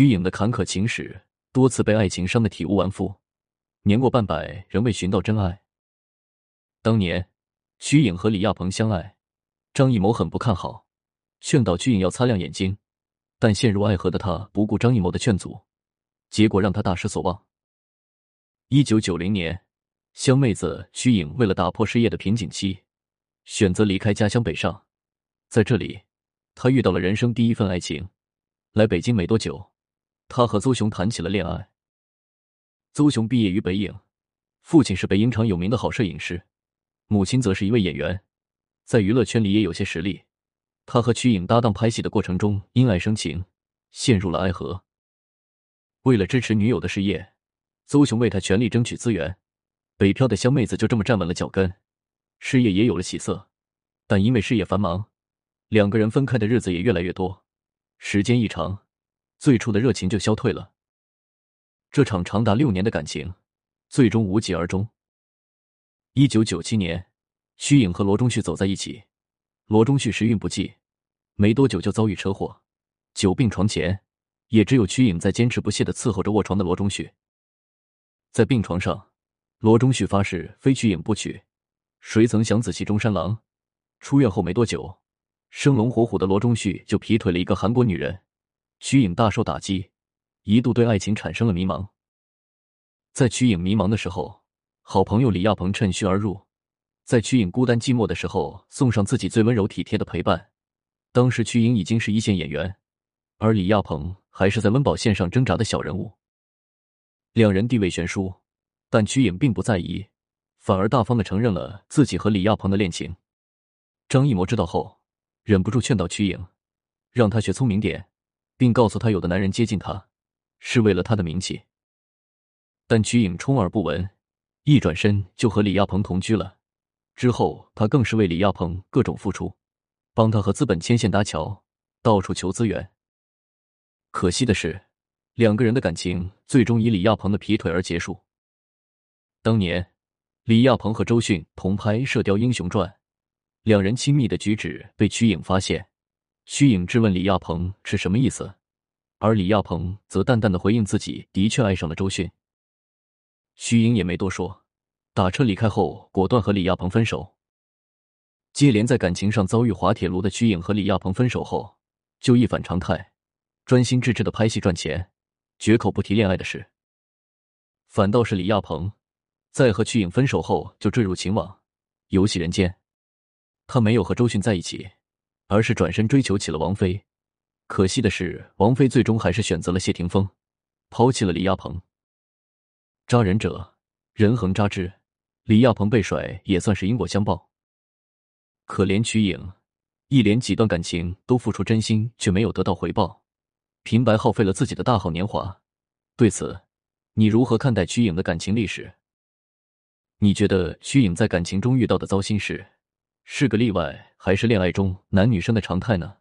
瞿颖的坎坷情史，多次被爱情伤得体无完肤，年过半百仍未寻到真爱。当年，瞿颖和李亚鹏相爱，张艺谋很不看好，劝导瞿颖要擦亮眼睛，但陷入爱河的他不顾张艺谋的劝阻，结果让他大失所望。一九九零年，湘妹子瞿颖为了打破事业的瓶颈期，选择离开家乡北上，在这里，她遇到了人生第一份爱情。来北京没多久，他和邹雄谈起了恋爱。邹雄毕业于北影，父亲是北影厂有名的好摄影师。母亲则是一位演员，在娱乐圈里也有些实力。他和瞿颖搭档拍戏的过程中，因爱生情，陷入了爱河。为了支持女友的事业，邹雄为他全力争取资源。北漂的湘妹子就这么站稳了脚跟，事业也有了起色。但因为事业繁忙，两个人分开的日子也越来越多。时间一长，最初的热情就消退了。这场长达六年的感情，最终无疾而终。一九九七年，瞿颖和罗中旭走在一起。罗中旭时运不济，没多久就遭遇车祸，久病床前，也只有瞿颖在坚持不懈的伺候着卧床的罗中旭。在病床上，罗中旭发誓非瞿颖不娶。谁曾想紫气中山狼，出院后没多久，生龙活虎的罗中旭就劈腿了一个韩国女人。瞿颖大受打击，一度对爱情产生了迷茫。在瞿颖迷茫的时候。好朋友李亚鹏趁虚而入，在瞿颖孤单寂寞的时候送上自己最温柔体贴的陪伴。当时瞿颖已经是一线演员，而李亚鹏还是在温饱线上挣扎的小人物。两人地位悬殊，但瞿颖并不在意，反而大方的承认了自己和李亚鹏的恋情。张艺谋知道后，忍不住劝导瞿颖，让他学聪明点，并告诉他有的男人接近他，是为了他的名气。但瞿颖充耳不闻。一转身就和李亚鹏同居了，之后他更是为李亚鹏各种付出，帮他和资本牵线搭桥，到处求资源。可惜的是，两个人的感情最终以李亚鹏的劈腿而结束。当年，李亚鹏和周迅同拍《射雕英雄传》，两人亲密的举止被瞿颖发现，瞿颖质问李亚鹏是什么意思，而李亚鹏则淡淡的回应自己的确爱上了周迅。瞿颖也没多说，打车离开后，果断和李亚鹏分手。接连在感情上遭遇滑铁卢的瞿颖和李亚鹏分手后，就一反常态，专心致志的拍戏赚钱，绝口不提恋爱的事。反倒是李亚鹏，在和瞿颖分手后就坠入情网，游戏人间。他没有和周迅在一起，而是转身追求起了王菲。可惜的是，王菲最终还是选择了谢霆锋，抛弃了李亚鹏。扎人者，人恒扎之。李亚鹏被甩也算是因果相报。可怜瞿颖，一连几段感情都付出真心，却没有得到回报，平白耗费了自己的大好年华。对此，你如何看待瞿颖的感情历史？你觉得瞿颖在感情中遇到的糟心事，是个例外，还是恋爱中男女生的常态呢？